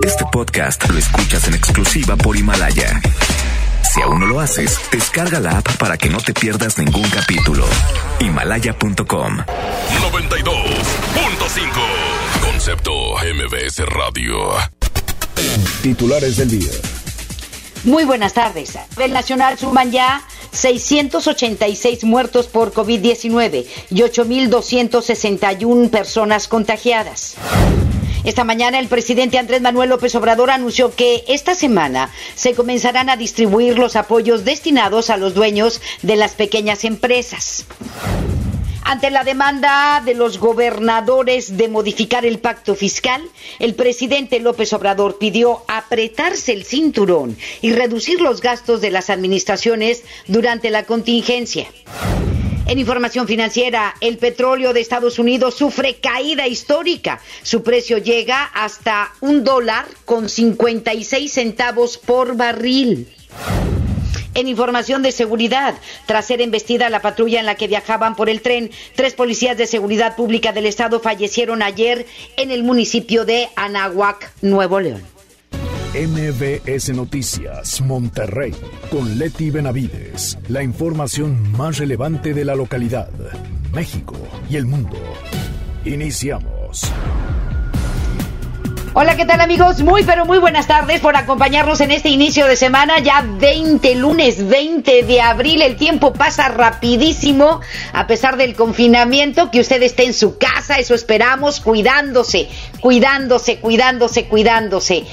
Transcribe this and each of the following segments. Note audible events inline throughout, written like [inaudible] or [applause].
Este podcast lo escuchas en exclusiva por Himalaya. Si aún no lo haces, descarga la app para que no te pierdas ningún capítulo. Himalaya.com 92.5 Concepto MBS Radio. Titulares del día. Muy buenas tardes. El Nacional suman ya 686 muertos por COVID-19 y 8.261 personas contagiadas. Esta mañana el presidente Andrés Manuel López Obrador anunció que esta semana se comenzarán a distribuir los apoyos destinados a los dueños de las pequeñas empresas. Ante la demanda de los gobernadores de modificar el pacto fiscal, el presidente López Obrador pidió apretarse el cinturón y reducir los gastos de las administraciones durante la contingencia. En información financiera, el petróleo de Estados Unidos sufre caída histórica. Su precio llega hasta un dólar con 56 centavos por barril. En información de seguridad, tras ser embestida la patrulla en la que viajaban por el tren, tres policías de seguridad pública del estado fallecieron ayer en el municipio de Anahuac, Nuevo León. MBS Noticias, Monterrey, con Leti Benavides. La información más relevante de la localidad, México y el mundo. Iniciamos. Hola, ¿qué tal amigos? Muy, pero muy buenas tardes por acompañarnos en este inicio de semana, ya 20 lunes 20 de abril. El tiempo pasa rapidísimo, a pesar del confinamiento, que usted esté en su casa, eso esperamos, cuidándose, cuidándose, cuidándose, cuidándose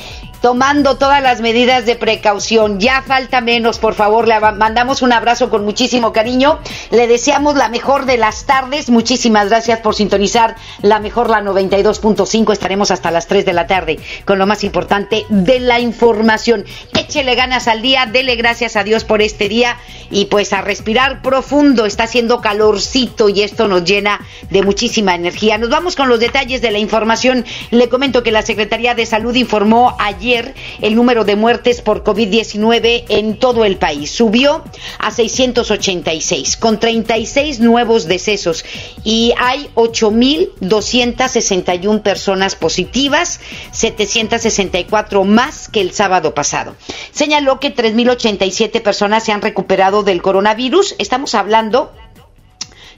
tomando todas las medidas de precaución. Ya falta menos, por favor. Le mandamos un abrazo con muchísimo cariño. Le deseamos la mejor de las tardes. Muchísimas gracias por sintonizar la mejor, la 92.5. Estaremos hasta las 3 de la tarde con lo más importante de la información. Échele ganas al día, dele gracias a Dios por este día y pues a respirar profundo. Está haciendo calorcito y esto nos llena de muchísima energía. Nos vamos con los detalles de la información. Le comento que la Secretaría de Salud informó ayer el número de muertes por COVID-19 en todo el país. Subió a 686, con 36 nuevos decesos y hay 8.261 personas positivas, 764 más que el sábado pasado. Señaló que 3.087 personas se han recuperado del coronavirus. Estamos hablando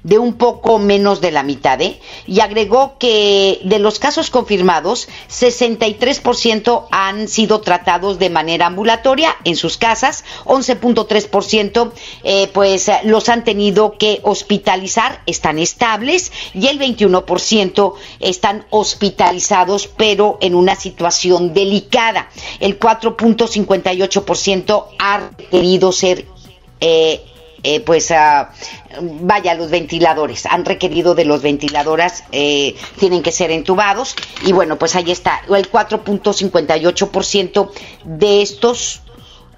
de un poco menos de la mitad, ¿eh? Y agregó que de los casos confirmados, 63% han sido tratados de manera ambulatoria en sus casas, 11.3% eh, pues los han tenido que hospitalizar, están estables y el 21% están hospitalizados pero en una situación delicada. El 4.58% ha requerido ser eh, eh, pues uh, vaya los ventiladores. Han requerido de los ventiladores eh, tienen que ser entubados. Y bueno pues ahí está el 4.58% de estos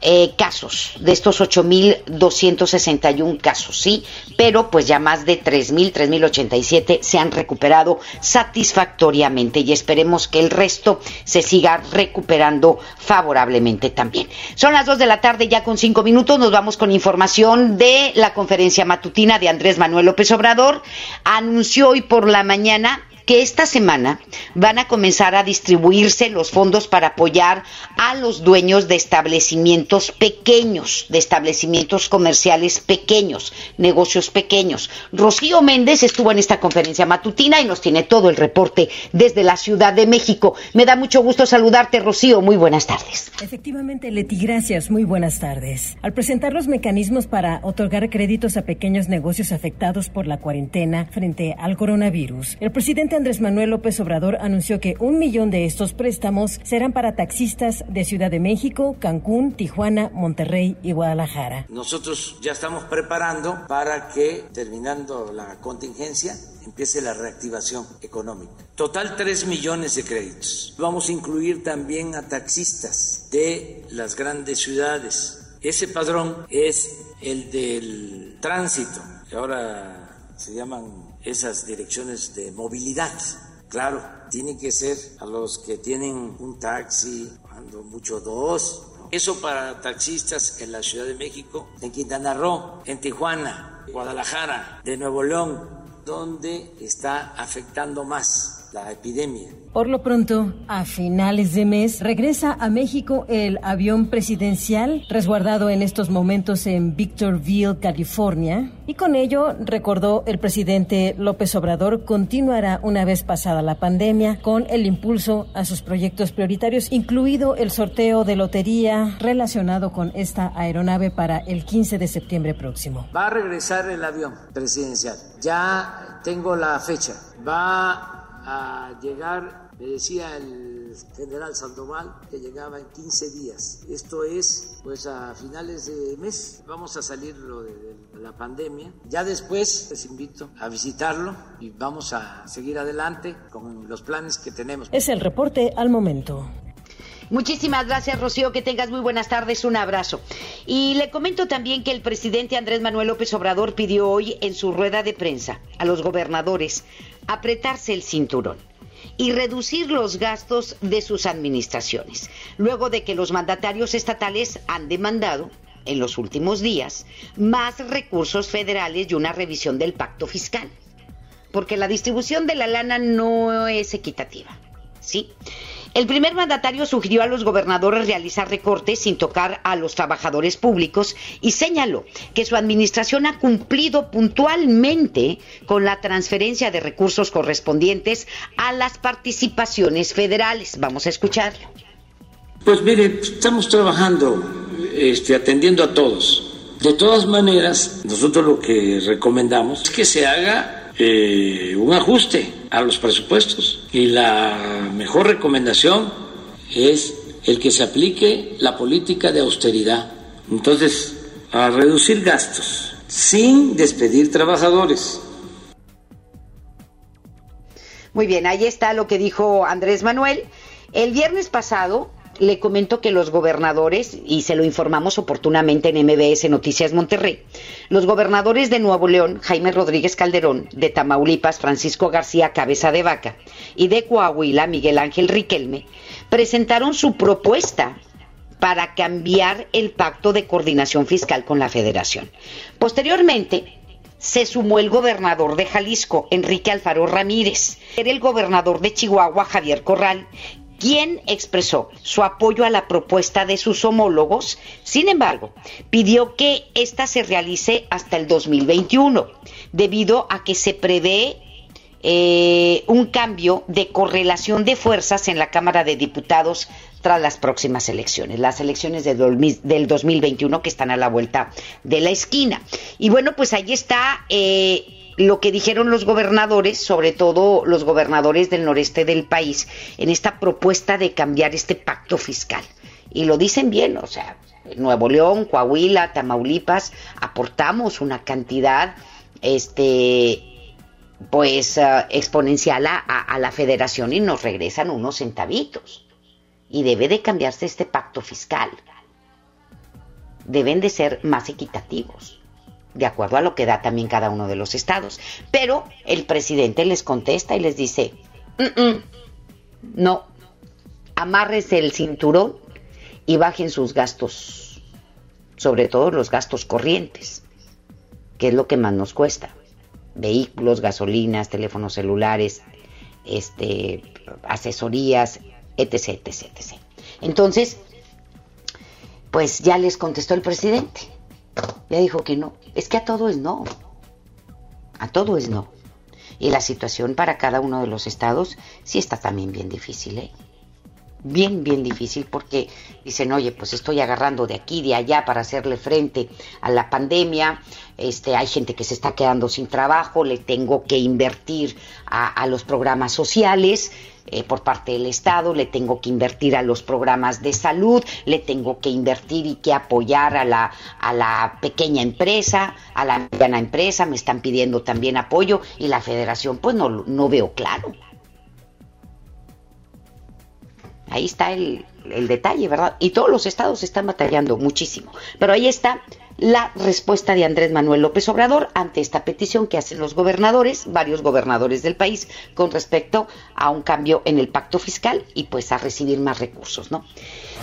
eh, casos, de estos 8.261 casos, ¿sí? Pero pues ya más de 3.000, 3.087 se han recuperado satisfactoriamente y esperemos que el resto se siga recuperando favorablemente también. Son las 2 de la tarde ya con 5 minutos, nos vamos con información de la conferencia matutina de Andrés Manuel López Obrador. Anunció hoy por la mañana que esta semana van a comenzar a distribuirse los fondos para apoyar a los dueños de establecimientos pequeños, de establecimientos comerciales pequeños, negocios pequeños. Rocío Méndez estuvo en esta conferencia matutina y nos tiene todo el reporte desde la Ciudad de México. Me da mucho gusto saludarte, Rocío. Muy buenas tardes. Efectivamente, Leti, gracias. Muy buenas tardes. Al presentar los mecanismos para otorgar créditos a pequeños negocios afectados por la cuarentena frente al coronavirus, el presidente Andrés Manuel López Obrador anunció que un millón de estos préstamos serán para taxistas de Ciudad de México, Cancún, Tijuana, Monterrey y Guadalajara. Nosotros ya estamos preparando para que, terminando la contingencia, empiece la reactivación económica. Total 3 millones de créditos. Vamos a incluir también a taxistas de las grandes ciudades. Ese padrón es el del tránsito, que ahora se llaman esas direcciones de movilidad. Claro, tienen que ser a los que tienen un taxi, cuando mucho dos. Eso para taxistas en la Ciudad de México, en Quintana Roo, en Tijuana, Guadalajara, de Nuevo León, donde está afectando más la epidemia. Por lo pronto, a finales de mes, regresa a México el avión presidencial resguardado en estos momentos en Victorville, California. Y con ello, recordó el presidente López Obrador, continuará una vez pasada la pandemia con el impulso a sus proyectos prioritarios, incluido el sorteo de lotería relacionado con esta aeronave para el 15 de septiembre próximo. Va a regresar el avión presidencial. Ya tengo la fecha. Va a llegar, me decía el general Sandoval, que llegaba en 15 días. Esto es, pues a finales de mes vamos a salir de, de la pandemia. Ya después les invito a visitarlo y vamos a seguir adelante con los planes que tenemos. Es el reporte al momento. Muchísimas gracias, Rocío. Que tengas muy buenas tardes. Un abrazo. Y le comento también que el presidente Andrés Manuel López Obrador pidió hoy en su rueda de prensa a los gobernadores apretarse el cinturón y reducir los gastos de sus administraciones, luego de que los mandatarios estatales han demandado en los últimos días más recursos federales y una revisión del pacto fiscal, porque la distribución de la lana no es equitativa. ¿Sí? El primer mandatario sugirió a los gobernadores realizar recortes sin tocar a los trabajadores públicos y señaló que su administración ha cumplido puntualmente con la transferencia de recursos correspondientes a las participaciones federales. Vamos a escucharlo. Pues mire, estamos trabajando, este, atendiendo a todos. De todas maneras, nosotros lo que recomendamos es que se haga eh, un ajuste a los presupuestos y la mejor recomendación es el que se aplique la política de austeridad. Entonces, a reducir gastos sin despedir trabajadores. Muy bien, ahí está lo que dijo Andrés Manuel. El viernes pasado le comento que los gobernadores, y se lo informamos oportunamente en MBS Noticias Monterrey, los gobernadores de Nuevo León, Jaime Rodríguez Calderón, de Tamaulipas, Francisco García Cabeza de Vaca, y de Coahuila, Miguel Ángel Riquelme, presentaron su propuesta para cambiar el pacto de coordinación fiscal con la federación. Posteriormente, se sumó el gobernador de Jalisco, Enrique Alfaro Ramírez, era el gobernador de Chihuahua, Javier Corral, quien expresó su apoyo a la propuesta de sus homólogos, sin embargo, pidió que ésta se realice hasta el 2021, debido a que se prevé eh, un cambio de correlación de fuerzas en la Cámara de Diputados tras las próximas elecciones, las elecciones de del 2021 que están a la vuelta de la esquina. Y bueno, pues ahí está eh, lo que dijeron los gobernadores, sobre todo los gobernadores del noreste del país, en esta propuesta de cambiar este pacto fiscal. Y lo dicen bien, o sea, Nuevo León, Coahuila, Tamaulipas, aportamos una cantidad, este, pues, uh, exponencial a la federación y nos regresan unos centavitos. Y debe de cambiarse este pacto fiscal. Deben de ser más equitativos de acuerdo a lo que da también cada uno de los estados. Pero el presidente les contesta y les dice, no, amárrese el cinturón y bajen sus gastos, sobre todo los gastos corrientes, que es lo que más nos cuesta. Vehículos, gasolinas, teléfonos celulares, este, asesorías, etc, etc, etc. Entonces, pues ya les contestó el presidente. Ya dijo que no. Es que a todo es no. A todo es no. Y la situación para cada uno de los estados sí está también bien difícil, ¿eh? Bien, bien difícil porque dicen, oye, pues estoy agarrando de aquí, de allá para hacerle frente a la pandemia. Este, hay gente que se está quedando sin trabajo, le tengo que invertir a, a los programas sociales eh, por parte del Estado, le tengo que invertir a los programas de salud, le tengo que invertir y que apoyar a la, a la pequeña empresa, a la mediana empresa, me están pidiendo también apoyo y la federación pues no, no veo claro. Ahí está el, el detalle, ¿verdad? Y todos los estados están batallando muchísimo. Pero ahí está la respuesta de Andrés Manuel López Obrador ante esta petición que hacen los gobernadores, varios gobernadores del país, con respecto a un cambio en el pacto fiscal y pues a recibir más recursos, ¿no?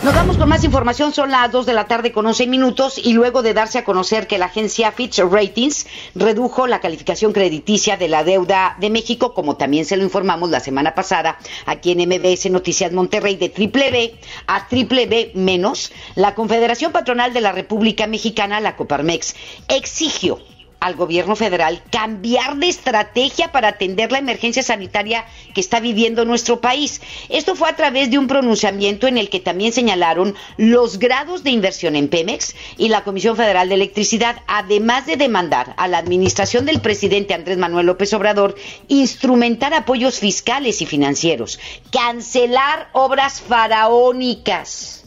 Nos vamos con más información, son las 2 de la tarde con 11 minutos y luego de darse a conocer que la agencia Fitch Ratings redujo la calificación crediticia de la deuda de México, como también se lo informamos la semana pasada aquí en MBS Noticias Monterrey de triple B a triple B menos, la Confederación Patronal de la República Mexicana, la Coparmex, exigió al gobierno federal cambiar de estrategia para atender la emergencia sanitaria que está viviendo nuestro país. Esto fue a través de un pronunciamiento en el que también señalaron los grados de inversión en Pemex y la Comisión Federal de Electricidad, además de demandar a la administración del presidente Andrés Manuel López Obrador instrumentar apoyos fiscales y financieros, cancelar obras faraónicas.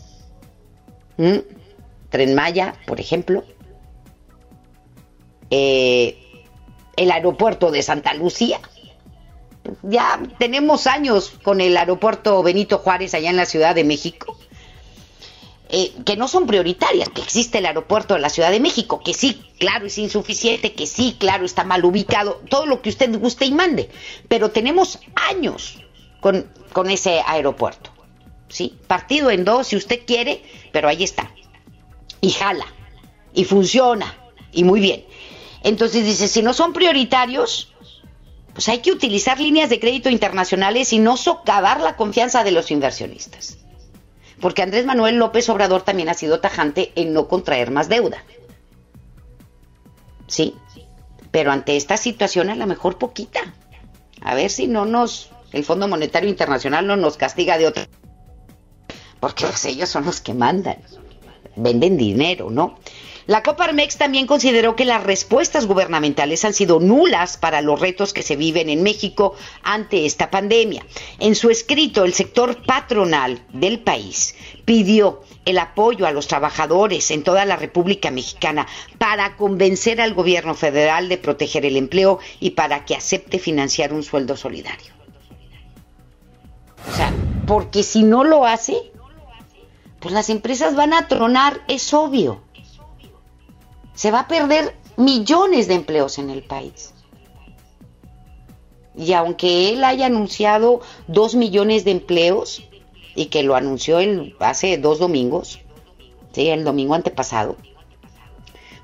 ¿Mm? Tren Maya, por ejemplo, eh, el aeropuerto de Santa Lucía. Ya tenemos años con el aeropuerto Benito Juárez allá en la Ciudad de México. Eh, que no son prioritarias, que existe el aeropuerto de la Ciudad de México, que sí, claro, es insuficiente, que sí, claro, está mal ubicado, todo lo que usted guste y mande, pero tenemos años con, con ese aeropuerto, ¿sí? Partido en dos si usted quiere, pero ahí está, y jala, y funciona, y muy bien. Entonces dice, si no son prioritarios, pues hay que utilizar líneas de crédito internacionales y no socavar la confianza de los inversionistas. Porque Andrés Manuel López Obrador también ha sido tajante en no contraer más deuda. Sí, pero ante esta situación a lo mejor poquita. A ver si no nos, el Fondo Monetario Internacional no nos castiga de otra. Porque pues, ellos son los que mandan, venden dinero, ¿no? La Coparmex también consideró que las respuestas gubernamentales han sido nulas para los retos que se viven en México ante esta pandemia. En su escrito, el sector patronal del país pidió el apoyo a los trabajadores en toda la República Mexicana para convencer al gobierno federal de proteger el empleo y para que acepte financiar un sueldo solidario. O sea, porque si no lo hace, pues las empresas van a tronar, es obvio se va a perder millones de empleos en el país. Y aunque él haya anunciado dos millones de empleos, y que lo anunció hace dos domingos, ¿sí? el domingo antepasado,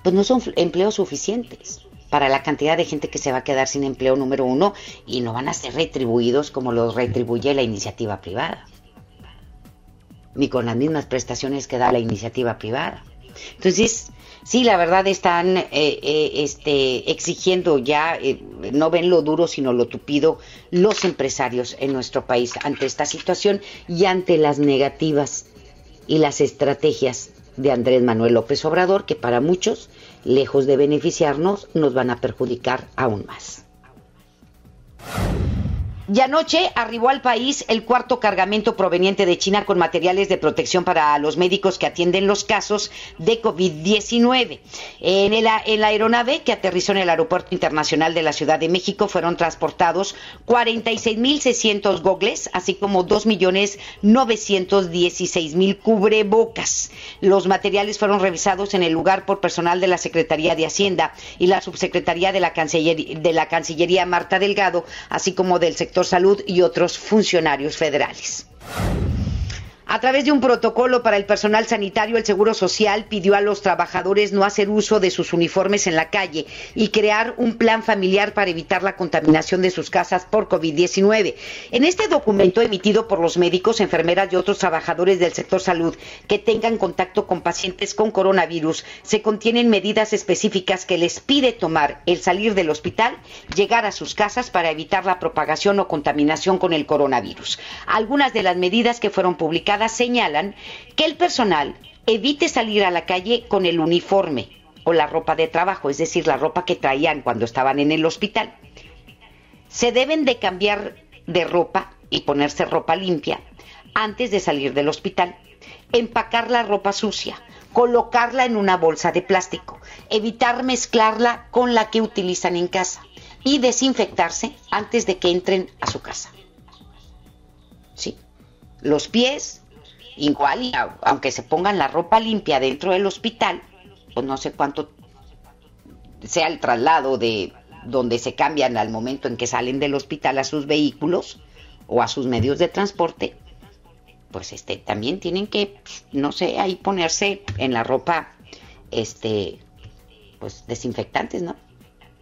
pues no son empleos suficientes para la cantidad de gente que se va a quedar sin empleo número uno y no van a ser retribuidos como los retribuye la iniciativa privada, ni con las mismas prestaciones que da la iniciativa privada. Entonces, sí, la verdad están eh, eh, este, exigiendo ya, eh, no ven lo duro, sino lo tupido, los empresarios en nuestro país ante esta situación y ante las negativas y las estrategias de Andrés Manuel López Obrador, que para muchos, lejos de beneficiarnos, nos van a perjudicar aún más. Y anoche arribó al país el cuarto cargamento proveniente de China con materiales de protección para los médicos que atienden los casos de COVID-19. En, en la aeronave que aterrizó en el Aeropuerto Internacional de la Ciudad de México fueron transportados 46.600 gogles, así como 2.916.000 cubrebocas. Los materiales fueron revisados en el lugar por personal de la Secretaría de Hacienda y la Subsecretaría de la Cancillería, de la Cancillería Marta Delgado, así como del sector Salud y otros funcionarios federales. A través de un protocolo para el personal sanitario, el Seguro Social pidió a los trabajadores no hacer uso de sus uniformes en la calle y crear un plan familiar para evitar la contaminación de sus casas por COVID-19. En este documento emitido por los médicos, enfermeras y otros trabajadores del sector salud que tengan contacto con pacientes con coronavirus, se contienen medidas específicas que les pide tomar el salir del hospital, llegar a sus casas para evitar la propagación o contaminación con el coronavirus. Algunas de las medidas que fueron publicadas señalan que el personal evite salir a la calle con el uniforme o la ropa de trabajo, es decir, la ropa que traían cuando estaban en el hospital. Se deben de cambiar de ropa y ponerse ropa limpia antes de salir del hospital. Empacar la ropa sucia, colocarla en una bolsa de plástico, evitar mezclarla con la que utilizan en casa y desinfectarse antes de que entren a su casa. Sí. Los pies, igual, aunque se pongan la ropa limpia dentro del hospital, pues no sé cuánto sea el traslado de donde se cambian al momento en que salen del hospital a sus vehículos o a sus medios de transporte, pues este también tienen que, no sé, ahí ponerse en la ropa, este, pues desinfectantes, ¿no?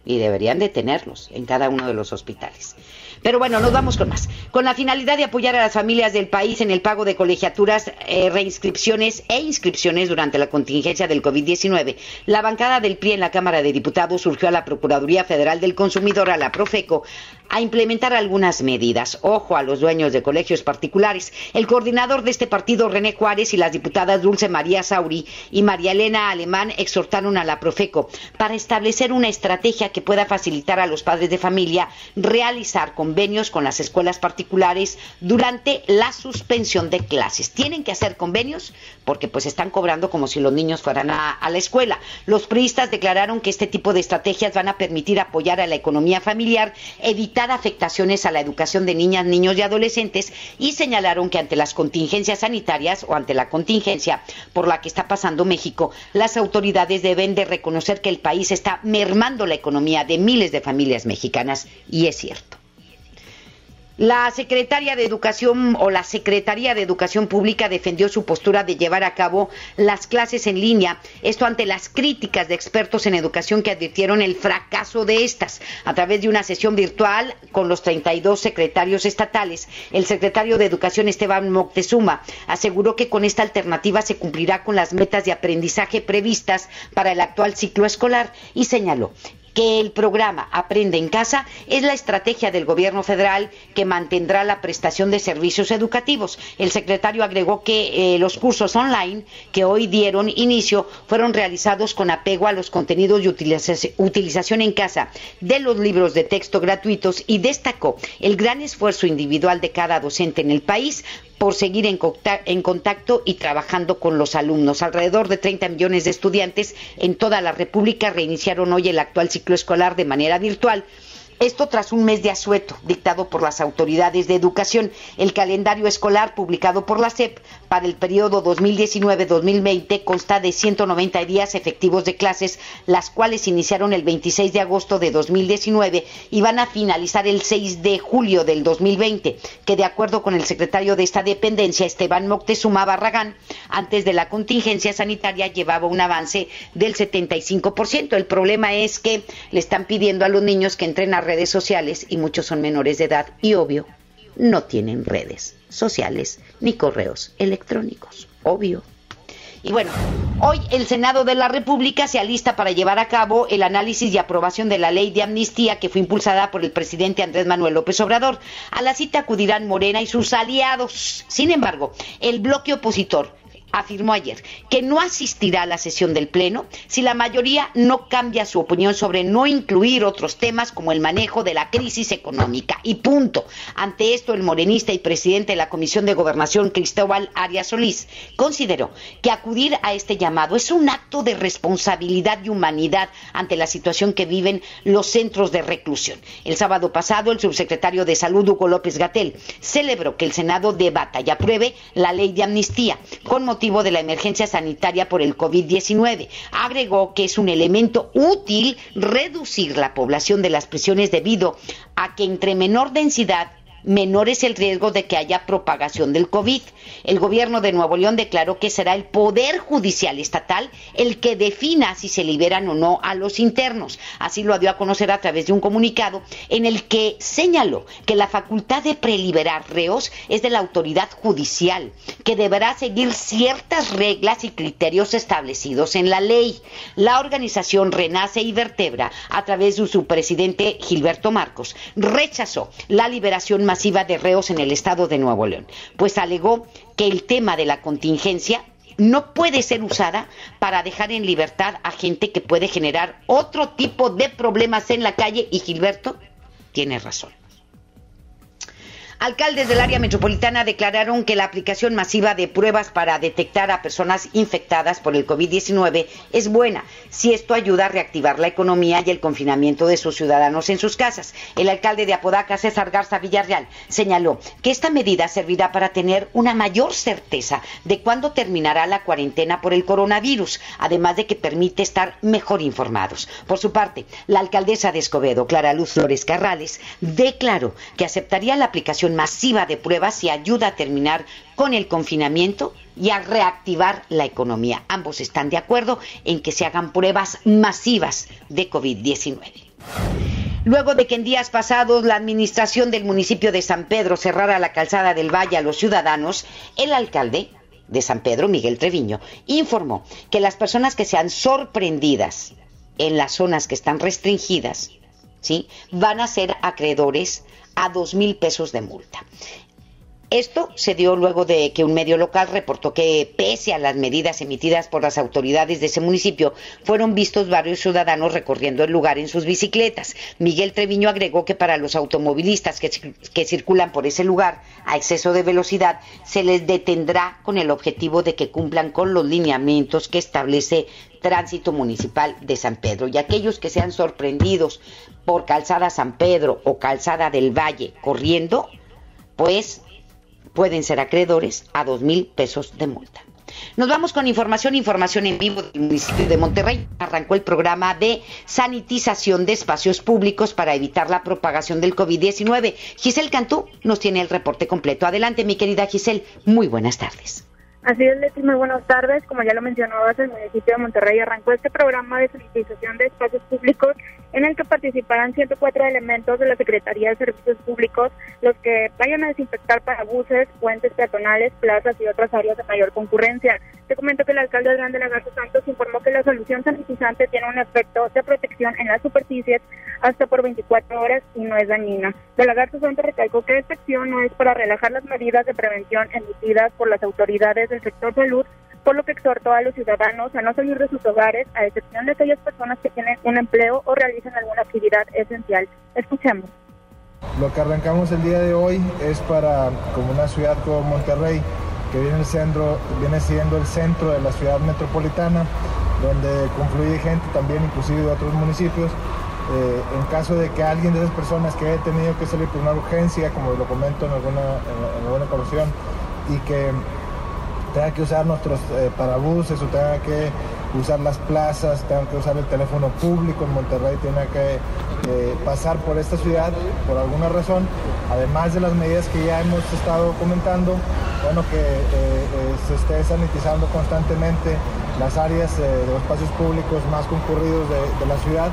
Y deberían de tenerlos en cada uno de los hospitales. Pero bueno, nos vamos con más. Con la finalidad de apoyar a las familias del país en el pago de colegiaturas, eh, reinscripciones e inscripciones durante la contingencia del COVID-19, la bancada del PRI en la Cámara de Diputados surgió a la Procuraduría Federal del Consumidor, a la Profeco, a implementar algunas medidas. Ojo a los dueños de colegios particulares. El coordinador de este partido, René Juárez, y las diputadas Dulce María Sauri y María Elena Alemán exhortaron a la Profeco para establecer una estrategia que pueda facilitar a los padres de familia realizar convenios con las escuelas particulares durante la suspensión de clases. Tienen que hacer convenios porque pues están cobrando como si los niños fueran a, a la escuela. Los priistas declararon que este tipo de estrategias van a permitir apoyar a la economía familiar, evitar afectaciones a la educación de niñas, niños y adolescentes y señalaron que ante las contingencias sanitarias o ante la contingencia por la que está pasando México, las autoridades deben de reconocer que el país está mermando la economía de miles de familias mexicanas y es cierto. La secretaria de Educación o la Secretaría de Educación Pública defendió su postura de llevar a cabo las clases en línea, esto ante las críticas de expertos en educación que advirtieron el fracaso de estas. A través de una sesión virtual con los 32 secretarios estatales, el secretario de Educación Esteban Moctezuma aseguró que con esta alternativa se cumplirá con las metas de aprendizaje previstas para el actual ciclo escolar y señaló que el programa Aprende en Casa es la estrategia del gobierno federal que mantendrá la prestación de servicios educativos. El secretario agregó que eh, los cursos online que hoy dieron inicio fueron realizados con apego a los contenidos de utilización en casa de los libros de texto gratuitos y destacó el gran esfuerzo individual de cada docente en el país por seguir en, contacto y trabajando con los alumnos. Alrededor de 30 millones de estudiantes en toda la República reiniciaron hoy el actual ciclo escolar de manera virtual esto tras un mes de asueto dictado por las autoridades de educación. El calendario escolar publicado por la SEP para el periodo 2019-2020 consta de 190 días efectivos de clases, las cuales iniciaron el 26 de agosto de 2019 y van a finalizar el 6 de julio del 2020, que de acuerdo con el secretario de esta dependencia, Esteban Moctezuma Barragán, antes de la contingencia sanitaria llevaba un avance del 75%. El problema es que le están pidiendo a los niños que entren a redes sociales y muchos son menores de edad y obvio, no tienen redes sociales ni correos electrónicos, obvio. Y bueno, hoy el Senado de la República se alista para llevar a cabo el análisis y aprobación de la ley de amnistía que fue impulsada por el presidente Andrés Manuel López Obrador. A la cita acudirán Morena y sus aliados. Sin embargo, el bloque opositor afirmó ayer que no asistirá a la sesión del Pleno si la mayoría no cambia su opinión sobre no incluir otros temas como el manejo de la crisis económica. Y punto. Ante esto, el morenista y presidente de la Comisión de Gobernación, Cristóbal Arias Solís, consideró que acudir a este llamado es un acto de responsabilidad y humanidad ante la situación que viven los centros de reclusión. El sábado pasado, el subsecretario de Salud, Hugo López Gatel, celebró que el Senado debata y apruebe la ley de amnistía con motivo de la emergencia sanitaria por el COVID-19. Agregó que es un elemento útil reducir la población de las prisiones debido a que entre menor densidad menor es el riesgo de que haya propagación del COVID. El gobierno de Nuevo León declaró que será el Poder Judicial Estatal el que defina si se liberan o no a los internos. Así lo dio a conocer a través de un comunicado en el que señaló que la facultad de preliberar reos es de la autoridad judicial, que deberá seguir ciertas reglas y criterios establecidos en la ley. La organización Renace y Vertebra, a través de su presidente Gilberto Marcos, rechazó la liberación masiva de reos en el estado de Nuevo León, pues alegó que el tema de la contingencia no puede ser usada para dejar en libertad a gente que puede generar otro tipo de problemas en la calle y Gilberto tiene razón. Alcaldes del área metropolitana declararon que la aplicación masiva de pruebas para detectar a personas infectadas por el COVID-19 es buena si esto ayuda a reactivar la economía y el confinamiento de sus ciudadanos en sus casas. El alcalde de Apodaca, César Garza Villarreal, señaló que esta medida servirá para tener una mayor certeza de cuándo terminará la cuarentena por el coronavirus, además de que permite estar mejor informados. Por su parte, la alcaldesa de Escobedo, Clara Luz Flores Carrales, declaró que aceptaría la aplicación masiva de pruebas y ayuda a terminar con el confinamiento y a reactivar la economía. Ambos están de acuerdo en que se hagan pruebas masivas de COVID-19. Luego de que en días pasados la administración del municipio de San Pedro cerrara la calzada del Valle a los ciudadanos, el alcalde de San Pedro, Miguel Treviño, informó que las personas que sean sorprendidas en las zonas que están restringidas, ¿sí? van a ser acreedores a dos mil pesos de multa. Esto se dio luego de que un medio local reportó que, pese a las medidas emitidas por las autoridades de ese municipio, fueron vistos varios ciudadanos recorriendo el lugar en sus bicicletas. Miguel Treviño agregó que para los automovilistas que, que circulan por ese lugar a exceso de velocidad, se les detendrá con el objetivo de que cumplan con los lineamientos que establece Tránsito Municipal de San Pedro. Y aquellos que sean sorprendidos por Calzada San Pedro o Calzada del Valle corriendo, pues pueden ser acreedores a dos mil pesos de multa. Nos vamos con información, información en vivo del municipio de Monterrey. Arrancó el programa de sanitización de espacios públicos para evitar la propagación del COVID-19. Giselle Cantú nos tiene el reporte completo. Adelante, mi querida Giselle. Muy buenas tardes. Así es, Leti, muy buenas tardes. Como ya lo mencionabas, el municipio de Monterrey arrancó este programa de sanitización de espacios públicos en el que participarán 104 elementos de la Secretaría de Servicios Públicos, los que vayan a desinfectar para buses, puentes peatonales, plazas y otras áreas de mayor concurrencia. Te comento que el alcalde Adrián de la Santos informó que la solución sanitizante tiene un efecto de protección en las superficies hasta por 24 horas y no es dañina. De la Santos recalcó que esta acción no es para relajar las medidas de prevención emitidas por las autoridades del sector salud, por lo que exhortó a los ciudadanos a no salir de sus hogares, a excepción de aquellas personas que tienen un empleo o realizan alguna actividad esencial. Escuchemos. Lo que arrancamos el día de hoy es para, como una ciudad como Monterrey, que viene, el centro, viene siendo el centro de la ciudad metropolitana, donde confluye gente también, inclusive de otros municipios. Eh, en caso de que alguien de esas personas que haya tenido que salir por una urgencia, como lo comento en alguna, en alguna ocasión, y que tenga que usar nuestros eh, parabuses o tenga que usar las plazas, tenga que usar el teléfono público en Monterrey, tenga que eh, pasar por esta ciudad por alguna razón, además de las medidas que ya hemos estado comentando, bueno, que eh, se esté sanitizando constantemente las áreas de los espacios públicos más concurridos de, la ciudad,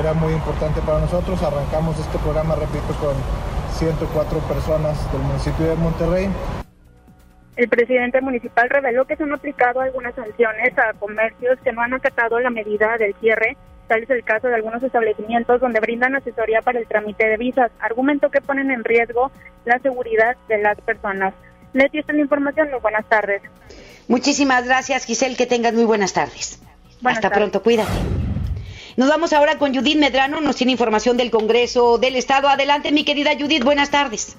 era muy importante para nosotros. Arrancamos este programa, repito, con 104 personas del municipio de Monterrey. El presidente municipal reveló que se han aplicado algunas sanciones a comercios que no han acatado la medida del cierre. Tal es el caso de algunos establecimientos donde brindan asesoría para el trámite de visas. Argumento que ponen en riesgo la seguridad de las personas. Leti, esta es la información. Muy buenas tardes. Muchísimas gracias, Giselle. Que tengas muy buenas tardes. Hasta pronto. Cuídate. Nos vamos ahora con Judith Medrano. Nos tiene información del Congreso del Estado. Adelante, mi querida Judith. Buenas tardes.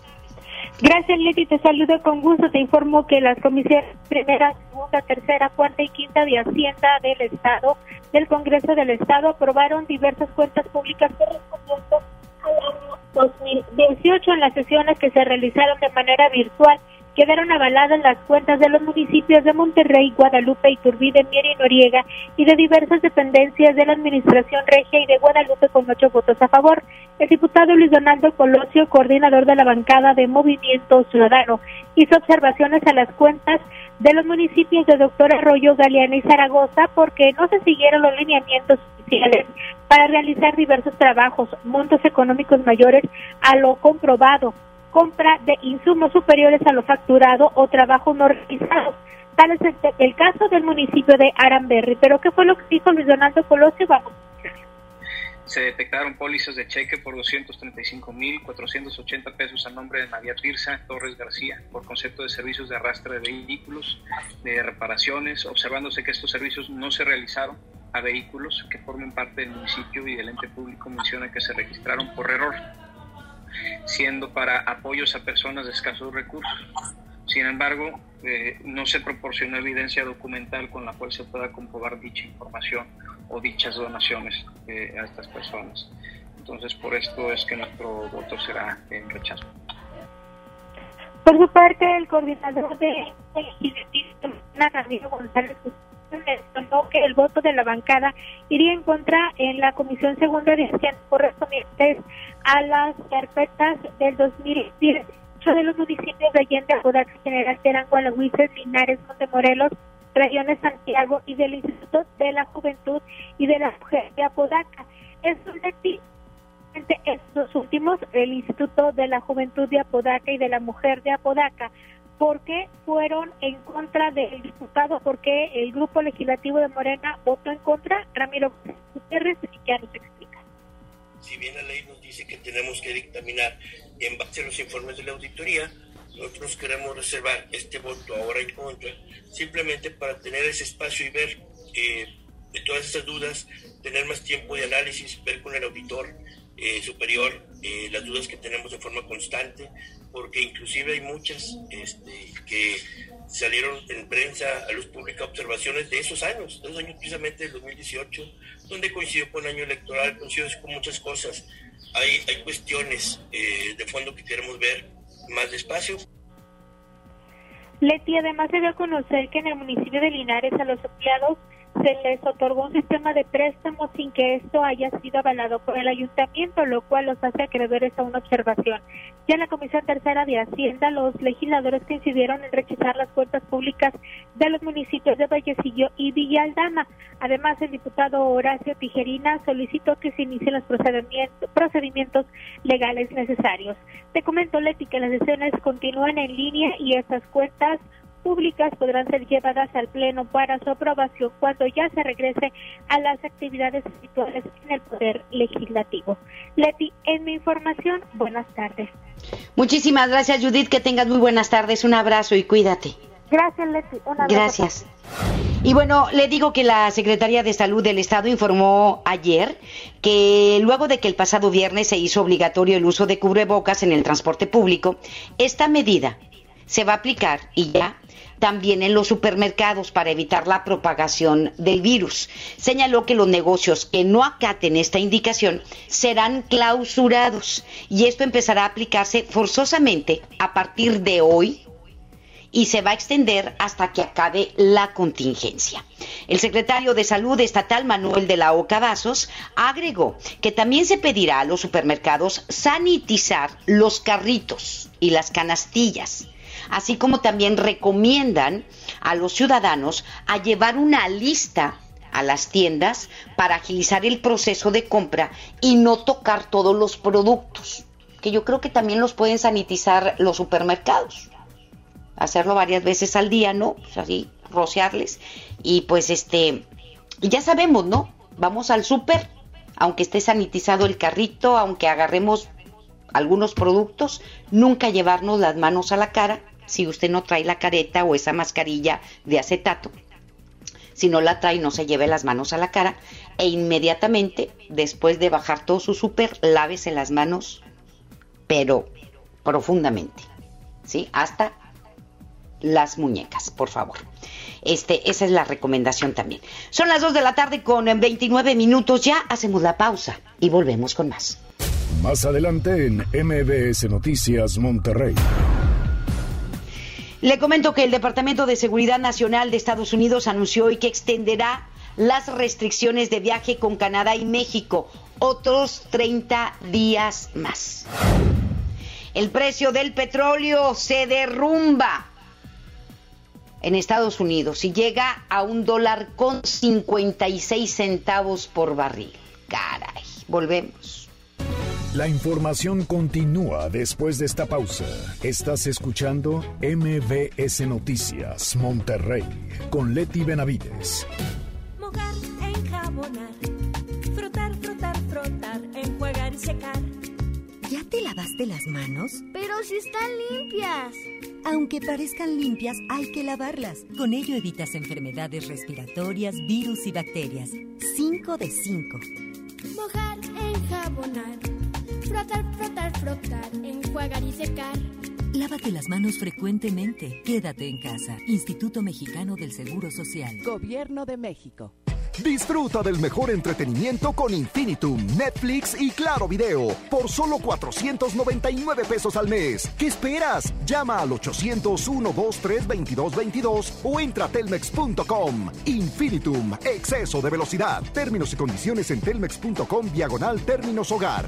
Gracias, Leti. Te saludo con gusto. Te informo que las comisiones primera, segunda, tercera, cuarta y quinta de Hacienda del Estado, del Congreso del Estado, aprobaron diversas cuentas públicas correspondientes al año 2018 en las sesiones que se realizaron de manera virtual quedaron avaladas las cuentas de los municipios de Monterrey, Guadalupe, Iturbide, Mier y Noriega y de diversas dependencias de la Administración Regia y de Guadalupe con ocho votos a favor. El diputado Luis Donaldo Colosio, coordinador de la bancada de Movimiento Ciudadano, hizo observaciones a las cuentas de los municipios de Doctor Arroyo, Galeana y Zaragoza porque no se siguieron los lineamientos oficiales para realizar diversos trabajos, montos económicos mayores a lo comprobado compra de insumos superiores a lo facturado o trabajos no realizados. Tal es el, caso del municipio de Aramberri. Pero ¿qué fue lo que dijo Luis Donaldo Colosio? Vamos se detectaron pólizas de cheque por 235.480 pesos a nombre de María Tirsa Torres García por concepto de servicios de arrastre de vehículos, de reparaciones, observándose que estos servicios no se realizaron a vehículos que formen parte del municipio y del ente público menciona que se registraron por error. Siendo para apoyos a personas de escasos recursos. Sin embargo, eh, no se proporcionó evidencia documental con la cual se pueda comprobar dicha información o dichas donaciones eh, a estas personas. Entonces, por esto es que nuestro voto será en rechazo. Por su parte, el coordinador de Ramiro González mencionó que el voto de la bancada iría en contra en la Comisión Segunda de correspondientes a las carpetas del 2018 de los municipios de Allende, Apodaca, General Terán, Gualahuises, Linares, Montemorelos, Regiones Santiago y del Instituto de la Juventud y de la Mujer de Apodaca. Es un estos últimos, el Instituto de la Juventud de Apodaca y de la Mujer de Apodaca, porque fueron en contra del diputado, porque el grupo legislativo de Morena votó en contra. Ramiro Gutiérrez ya nos explica. Si bien la ley nos dice que tenemos que dictaminar en base a los informes de la auditoría, nosotros queremos reservar este voto ahora en contra, simplemente para tener ese espacio y ver eh, todas esas dudas, tener más tiempo de análisis, ver con el auditor eh, superior eh, las dudas que tenemos de forma constante, porque inclusive hay muchas este, que salieron en prensa a luz pública observaciones de esos años, esos años precisamente del 2018, donde coincidió con el año electoral, coincidió con muchas cosas. Hay, hay cuestiones eh, de fondo que queremos ver más despacio. Leti, además se dio a conocer que en el municipio de Linares a los empleados se les otorgó un sistema de préstamos sin que esto haya sido avalado por el ayuntamiento, lo cual los hace acreedores a una observación. Ya en la Comisión Tercera de Hacienda, los legisladores coincidieron en rechazar las cuentas públicas de los municipios de Vallecillo y Villaldama. Además, el diputado Horacio Tijerina solicitó que se inicien los procedimientos, procedimientos legales necesarios. Te comento, Leti, que las sesiones continúan en línea y estas cuentas públicas podrán ser llevadas al Pleno para su aprobación cuando ya se regrese a las actividades habituales en el Poder Legislativo. Leti, en mi información, buenas tardes. Muchísimas gracias, Judith. Que tengas muy buenas tardes. Un abrazo y cuídate. Gracias, Leti. Un abrazo. Gracias. Y bueno, le digo que la Secretaría de Salud del Estado informó ayer que luego de que el pasado viernes se hizo obligatorio el uso de cubrebocas en el transporte público, esta medida se va a aplicar y ya también en los supermercados para evitar la propagación del virus. Señaló que los negocios que no acaten esta indicación serán clausurados y esto empezará a aplicarse forzosamente a partir de hoy y se va a extender hasta que acabe la contingencia. El secretario de Salud Estatal, Manuel de la Oca Vasos, agregó que también se pedirá a los supermercados sanitizar los carritos y las canastillas así como también recomiendan a los ciudadanos a llevar una lista a las tiendas para agilizar el proceso de compra y no tocar todos los productos, que yo creo que también los pueden sanitizar los supermercados. Hacerlo varias veces al día, ¿no? Pues así, rociarles. Y pues este, ya sabemos, ¿no? Vamos al súper, aunque esté sanitizado el carrito, aunque agarremos algunos productos, nunca llevarnos las manos a la cara si usted no trae la careta o esa mascarilla de acetato. Si no la trae, no se lleve las manos a la cara e inmediatamente, después de bajar todo su súper, lávese las manos, pero profundamente, ¿sí? Hasta las muñecas, por favor. Este, esa es la recomendación también. Son las 2 de la tarde con 29 minutos. Ya hacemos la pausa y volvemos con más. Más adelante en MBS Noticias Monterrey. Le comento que el Departamento de Seguridad Nacional de Estados Unidos anunció hoy que extenderá las restricciones de viaje con Canadá y México otros 30 días más. El precio del petróleo se derrumba en Estados Unidos y llega a un dólar con 56 centavos por barril. Caray, volvemos. La información continúa después de esta pausa. Estás escuchando MBS Noticias Monterrey con Leti Benavides. Mojar, enjabonar, frotar, frotar, frotar, enjuagar y secar. ¿Ya te lavaste las manos? Pero si están limpias. Aunque parezcan limpias, hay que lavarlas. Con ello evitas enfermedades respiratorias, virus y bacterias. 5 de 5. Mojar, enjabonar Frotar, frotar, frotar. Enjuagar y secar. Lávate las manos frecuentemente. Quédate en casa. Instituto Mexicano del Seguro Social. Gobierno de México. Disfruta del mejor entretenimiento con Infinitum, Netflix y Claro Video por solo 499 pesos al mes. ¿Qué esperas? Llama al 800-123-2222 o entra a telmex.com. Infinitum, exceso de velocidad. Términos y condiciones en telmex.com diagonal términos hogar.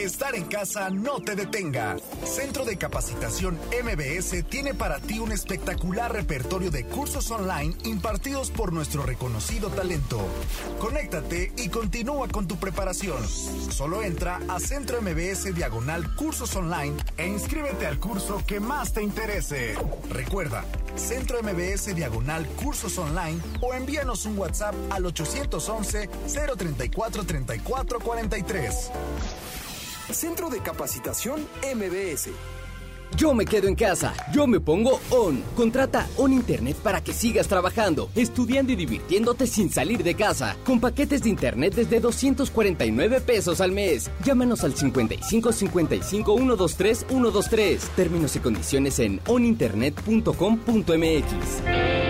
Estar en casa no te detenga. Centro de Capacitación MBS tiene para ti un espectacular repertorio de cursos online impartidos por nuestro reconocido talento. Conéctate y continúa con tu preparación. Solo entra a Centro MBS Diagonal Cursos Online e inscríbete al curso que más te interese. Recuerda, Centro MBS Diagonal Cursos Online o envíanos un WhatsApp al 811 034 3443. Centro de Capacitación MBS. Yo me quedo en casa, yo me pongo ON. Contrata ON Internet para que sigas trabajando, estudiando y divirtiéndote sin salir de casa. Con paquetes de Internet desde 249 pesos al mes. Llámanos al 55 55 123 123. Términos y condiciones en oninternet.com.mx.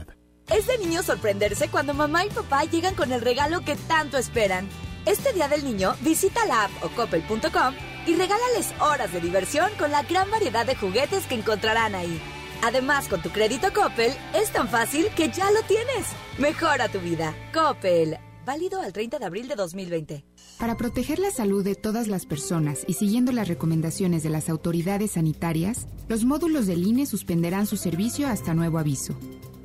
Es de niño sorprenderse cuando mamá y papá llegan con el regalo que tanto esperan. Este Día del Niño, visita la app o coppel.com y regálales horas de diversión con la gran variedad de juguetes que encontrarán ahí. Además, con tu crédito Coppel, es tan fácil que ya lo tienes. Mejora tu vida. Coppel. Válido al 30 de abril de 2020. Para proteger la salud de todas las personas y siguiendo las recomendaciones de las autoridades sanitarias, los módulos del INE suspenderán su servicio hasta nuevo aviso.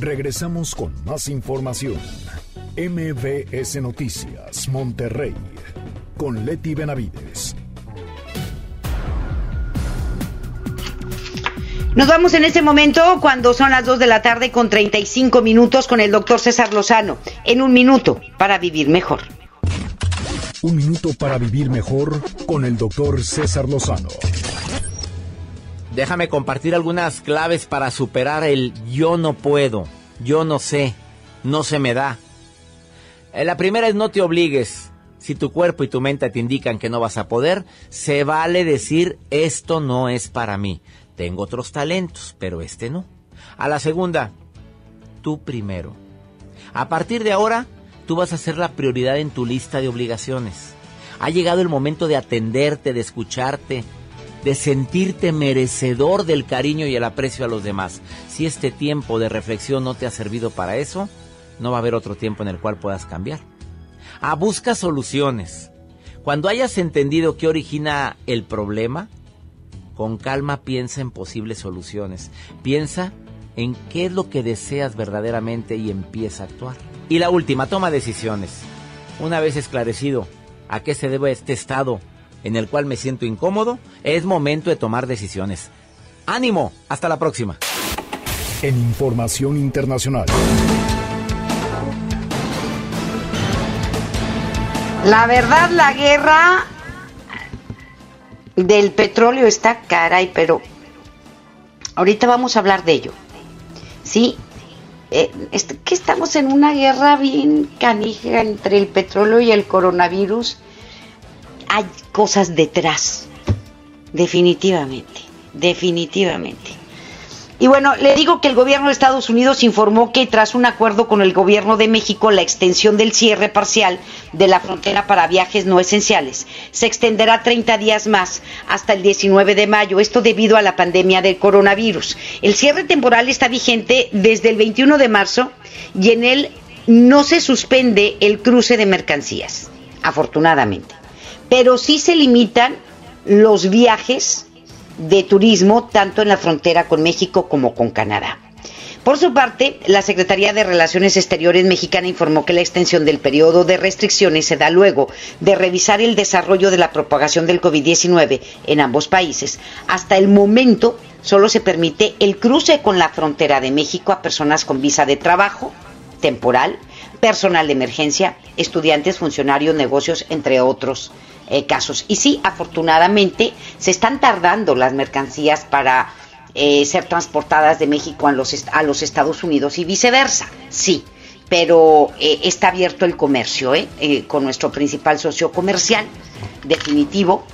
Regresamos con más información. MBS Noticias, Monterrey, con Leti Benavides. Nos vamos en este momento cuando son las 2 de la tarde con 35 minutos con el doctor César Lozano. En un minuto para vivir mejor. Un minuto para vivir mejor con el doctor César Lozano. Déjame compartir algunas claves para superar el yo no puedo, yo no sé, no se me da. Eh, La primera es no te obligues. Si tu cuerpo y tu mente te indican que no vas a poder, se vale decir esto no es para mí. Tengo otros talentos, pero este no. A la segunda, tú primero. A partir de ahora, tú vas a ser la prioridad en tu lista de obligaciones. Ha llegado el momento de atenderte, de escucharte, de sentirte merecedor del cariño y el aprecio a los demás. Si este tiempo de reflexión no te ha servido para eso, no va a haber otro tiempo en el cual puedas cambiar. Ah, busca soluciones. Cuando hayas entendido qué origina el problema, con calma piensa en posibles soluciones. Piensa en qué es lo que deseas verdaderamente y empieza a actuar. Y la última, toma decisiones. Una vez esclarecido a qué se debe este estado en el cual me siento incómodo, es momento de tomar decisiones. Ánimo, hasta la próxima. En información internacional. La verdad, la guerra del petróleo está caray, pero ahorita vamos a hablar de ello. Sí, eh, que estamos en una guerra bien canija entre el petróleo y el coronavirus. Hay cosas detrás, definitivamente, definitivamente. Y bueno, le digo que el gobierno de Estados Unidos informó que tras un acuerdo con el gobierno de México, la extensión del cierre parcial de la frontera para viajes no esenciales se extenderá 30 días más hasta el 19 de mayo, esto debido a la pandemia del coronavirus. El cierre temporal está vigente desde el 21 de marzo y en él no se suspende el cruce de mercancías, afortunadamente, pero sí se limitan los viajes de turismo tanto en la frontera con México como con Canadá. Por su parte, la Secretaría de Relaciones Exteriores mexicana informó que la extensión del periodo de restricciones se da luego de revisar el desarrollo de la propagación del COVID-19 en ambos países. Hasta el momento, solo se permite el cruce con la frontera de México a personas con visa de trabajo temporal, personal de emergencia, estudiantes, funcionarios, negocios, entre otros eh, casos. Y sí, afortunadamente, se están tardando las mercancías para eh, ser transportadas de México a los, a los Estados Unidos y viceversa, sí. Pero eh, está abierto el comercio con nuestro principal socio comercial, definitivo,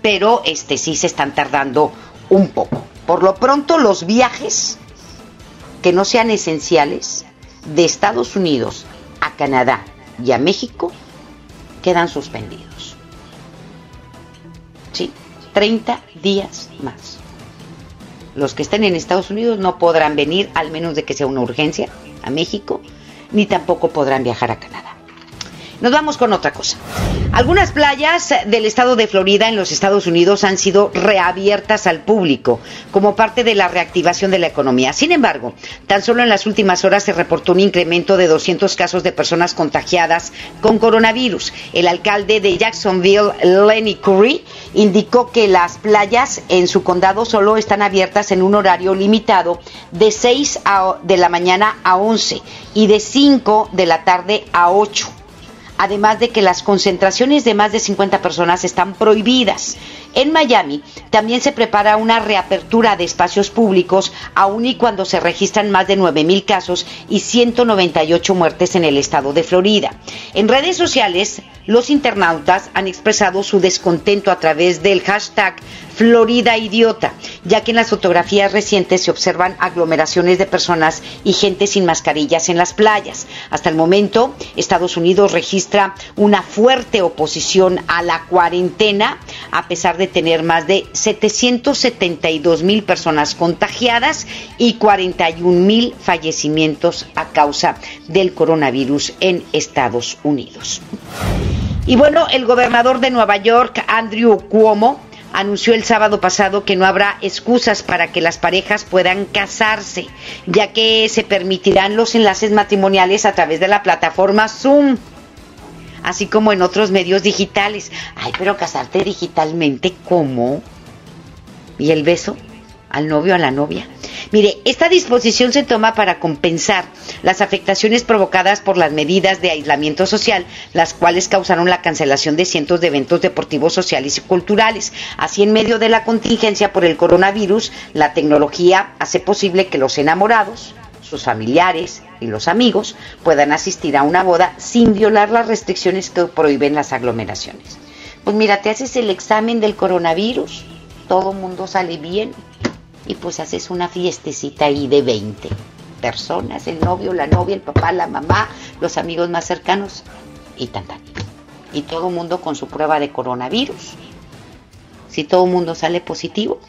pero este sí se están tardando un poco. Por lo pronto, los viajes que no sean esenciales de Estados Unidos a Canadá y a México quedan suspendidos. Sí, 30 días más. Los que estén en Estados Unidos no podrán venir, al menos de que sea una urgencia, a México, ni tampoco podrán viajar a Canadá. Nos vamos con otra cosa. Algunas playas del estado de Florida en los Estados Unidos han sido reabiertas al público como parte de la reactivación de la economía. Sin embargo, tan solo en las últimas horas se reportó un incremento de 200 casos de personas contagiadas con coronavirus. El alcalde de Jacksonville, Lenny Curry, indicó que las playas en su condado solo están abiertas en un horario limitado de 6 de la mañana a 11 y de 5 de la tarde a 8 además de que las concentraciones de más de 50 personas están prohibidas. En Miami también se prepara una reapertura de espacios públicos, aun y cuando se registran más de 9.000 casos y 198 muertes en el estado de Florida. En redes sociales, los internautas han expresado su descontento a través del hashtag Florida Idiota, ya que en las fotografías recientes se observan aglomeraciones de personas y gente sin mascarillas en las playas. Hasta el momento, Estados Unidos registra una fuerte oposición a la cuarentena, a pesar de tener más de 772 mil personas contagiadas y 41 mil fallecimientos a causa del coronavirus en Estados Unidos. Y bueno, el gobernador de Nueva York, Andrew Cuomo, anunció el sábado pasado que no habrá excusas para que las parejas puedan casarse, ya que se permitirán los enlaces matrimoniales a través de la plataforma Zoom, así como en otros medios digitales. Ay, pero casarte digitalmente, ¿cómo? ¿Y el beso? ¿Al novio, a la novia? Mire, esta disposición se toma para compensar las afectaciones provocadas por las medidas de aislamiento social, las cuales causaron la cancelación de cientos de eventos deportivos, sociales y culturales. Así, en medio de la contingencia por el coronavirus, la tecnología hace posible que los enamorados, sus familiares y los amigos puedan asistir a una boda sin violar las restricciones que prohíben las aglomeraciones. Pues mira, te haces el examen del coronavirus, todo mundo sale bien, y pues haces una fiestecita ahí de 20 personas, el novio, la novia, el papá, la mamá, los amigos más cercanos y tan. Y todo el mundo con su prueba de coronavirus. Si todo mundo sale positivo,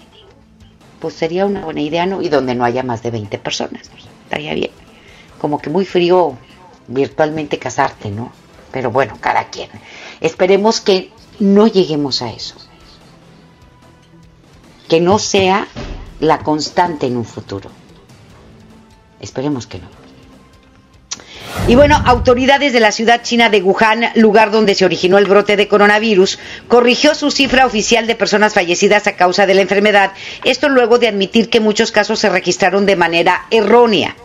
pues sería una buena idea, ¿no? Y donde no haya más de 20 personas, estaría bien. Como que muy frío virtualmente casarte, ¿no? Pero bueno, cada quien. Esperemos que no lleguemos a eso. Que no sea la constante en un futuro. Esperemos que no. Y bueno, autoridades de la ciudad china de Wuhan, lugar donde se originó el brote de coronavirus, corrigió su cifra oficial de personas fallecidas a causa de la enfermedad. Esto luego de admitir que muchos casos se registraron de manera errónea.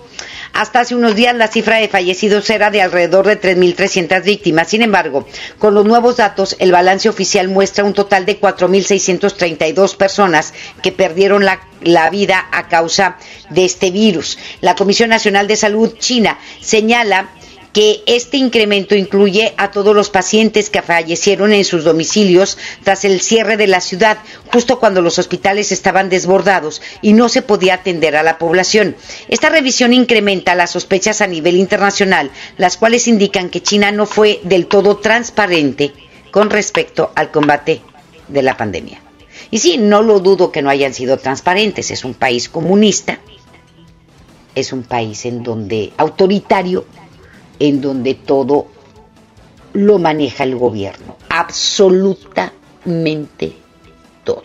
Hasta hace unos días la cifra de fallecidos era de alrededor de 3.300 víctimas. Sin embargo, con los nuevos datos, el balance oficial muestra un total de 4.632 personas que perdieron la, la vida a causa de este virus. La Comisión Nacional de Salud China señala que este incremento incluye a todos los pacientes que fallecieron en sus domicilios tras el cierre de la ciudad, justo cuando los hospitales estaban desbordados y no se podía atender a la población. Esta revisión incrementa las sospechas a nivel internacional, las cuales indican que China no fue del todo transparente con respecto al combate de la pandemia. Y sí, no lo dudo que no hayan sido transparentes, es un país comunista, es un país en donde autoritario en donde todo lo maneja el gobierno, absolutamente todo.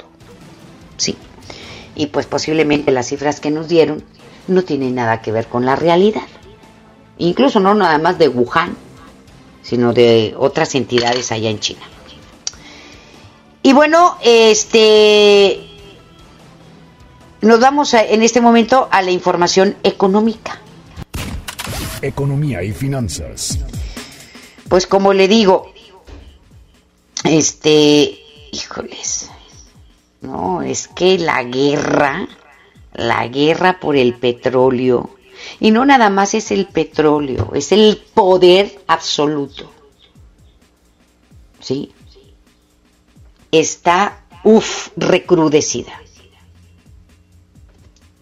Sí. Y pues posiblemente las cifras que nos dieron no tienen nada que ver con la realidad. Incluso no nada más de Wuhan, sino de otras entidades allá en China. Y bueno, este nos vamos en este momento a la información económica economía y finanzas. Pues como le digo, este, híjoles, no, es que la guerra, la guerra por el petróleo, y no nada más es el petróleo, es el poder absoluto. ¿Sí? Está, uff, recrudecida.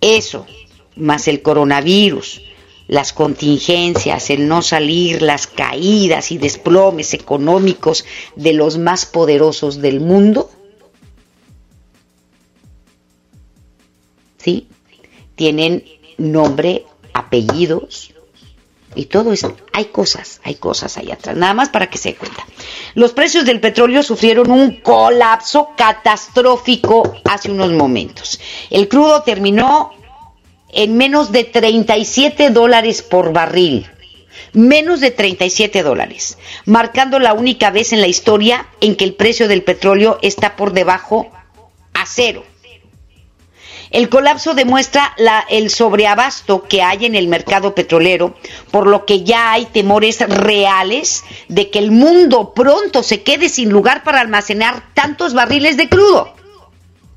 Eso, más el coronavirus, las contingencias, el no salir, las caídas y desplomes económicos de los más poderosos del mundo, ¿sí? Tienen nombre, apellidos y todo eso. Hay cosas, hay cosas ahí atrás, nada más para que se cuenta. Los precios del petróleo sufrieron un colapso catastrófico hace unos momentos. El crudo terminó en menos de 37 dólares por barril. Menos de 37 dólares, marcando la única vez en la historia en que el precio del petróleo está por debajo a cero. El colapso demuestra la, el sobreabasto que hay en el mercado petrolero, por lo que ya hay temores reales de que el mundo pronto se quede sin lugar para almacenar tantos barriles de crudo,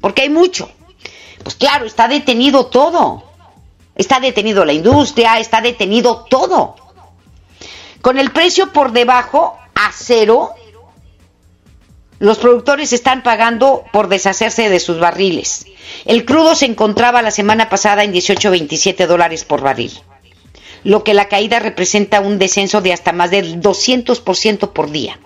porque hay mucho. Pues claro, está detenido todo. Está detenido la industria, está detenido todo. Con el precio por debajo a cero, los productores están pagando por deshacerse de sus barriles. El crudo se encontraba la semana pasada en 18.27 dólares por barril, lo que la caída representa un descenso de hasta más del 200% por día.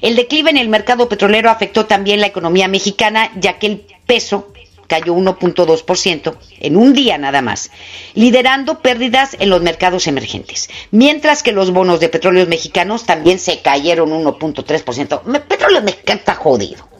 El declive en el mercado petrolero afectó también la economía mexicana, ya que el peso cayó 1.2% en un día nada más, liderando pérdidas en los mercados emergentes, mientras que los bonos de petróleos mexicanos también se cayeron 1.3%. Petróleo mexicano está jodido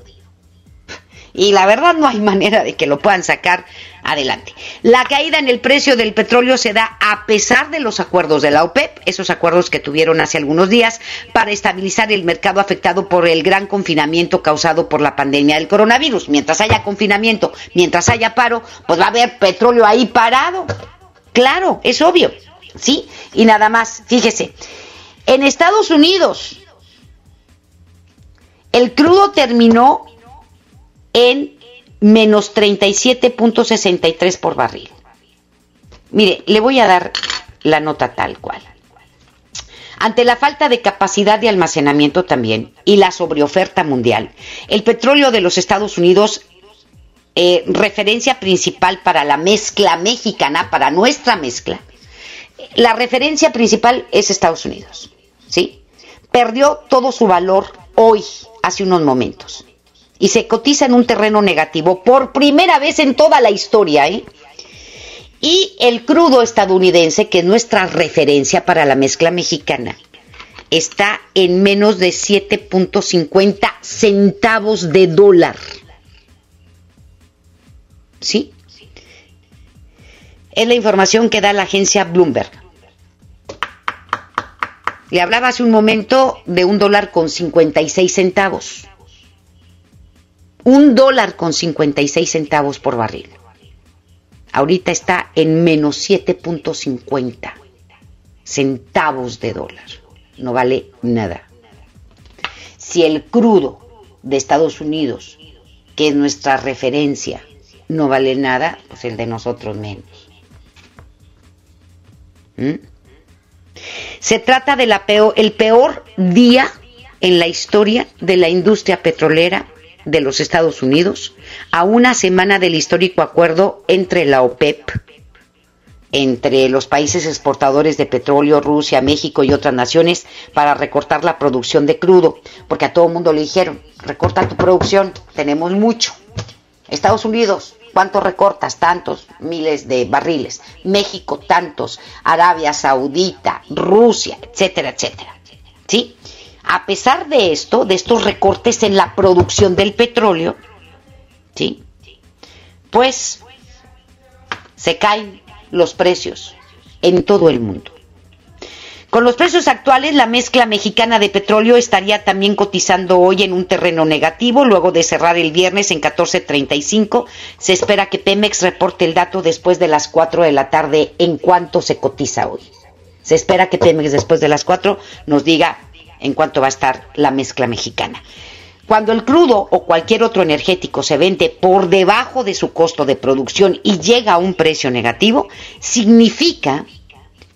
y la verdad no hay manera de que lo puedan sacar adelante. La caída en el precio del petróleo se da a pesar de los acuerdos de la OPEP, esos acuerdos que tuvieron hace algunos días para estabilizar el mercado afectado por el gran confinamiento causado por la pandemia del coronavirus. Mientras haya confinamiento, mientras haya paro, pues va a haber petróleo ahí parado. Claro, es obvio. ¿Sí? Y nada más, fíjese, en Estados Unidos el crudo terminó en menos 37.63 por barril. Mire, le voy a dar la nota tal cual. Ante la falta de capacidad de almacenamiento también y la sobreoferta mundial, el petróleo de los Estados Unidos, eh, referencia principal para la mezcla mexicana, para nuestra mezcla, la referencia principal es Estados Unidos, ¿sí? Perdió todo su valor hoy, hace unos momentos y se cotiza en un terreno negativo por primera vez en toda la historia. ¿eh? Y el crudo estadounidense, que es nuestra referencia para la mezcla mexicana, está en menos de 7.50 centavos de dólar. ¿Sí? Es la información que da la agencia Bloomberg. Le hablaba hace un momento de un dólar con 56 centavos. Un dólar con 56 centavos por barril. Ahorita está en menos 7.50 centavos de dólar. No vale nada. Si el crudo de Estados Unidos, que es nuestra referencia, no vale nada, pues el de nosotros menos. ¿Mm? Se trata del el peor día en la historia de la industria petrolera de los Estados Unidos, a una semana del histórico acuerdo entre la OPEP, entre los países exportadores de petróleo, Rusia, México y otras naciones, para recortar la producción de crudo, porque a todo el mundo le dijeron, recorta tu producción, tenemos mucho. Estados Unidos, ¿cuánto recortas? Tantos miles de barriles. México, tantos. Arabia Saudita, Rusia, etcétera, etcétera. ¿Sí? A pesar de esto, de estos recortes en la producción del petróleo, ¿sí? Pues se caen los precios en todo el mundo. Con los precios actuales, la mezcla mexicana de petróleo estaría también cotizando hoy en un terreno negativo, luego de cerrar el viernes en 14.35. Se espera que Pemex reporte el dato después de las 4 de la tarde en cuánto se cotiza hoy. Se espera que Pemex después de las 4 nos diga en cuánto va a estar la mezcla mexicana. Cuando el crudo o cualquier otro energético se vende por debajo de su costo de producción y llega a un precio negativo, significa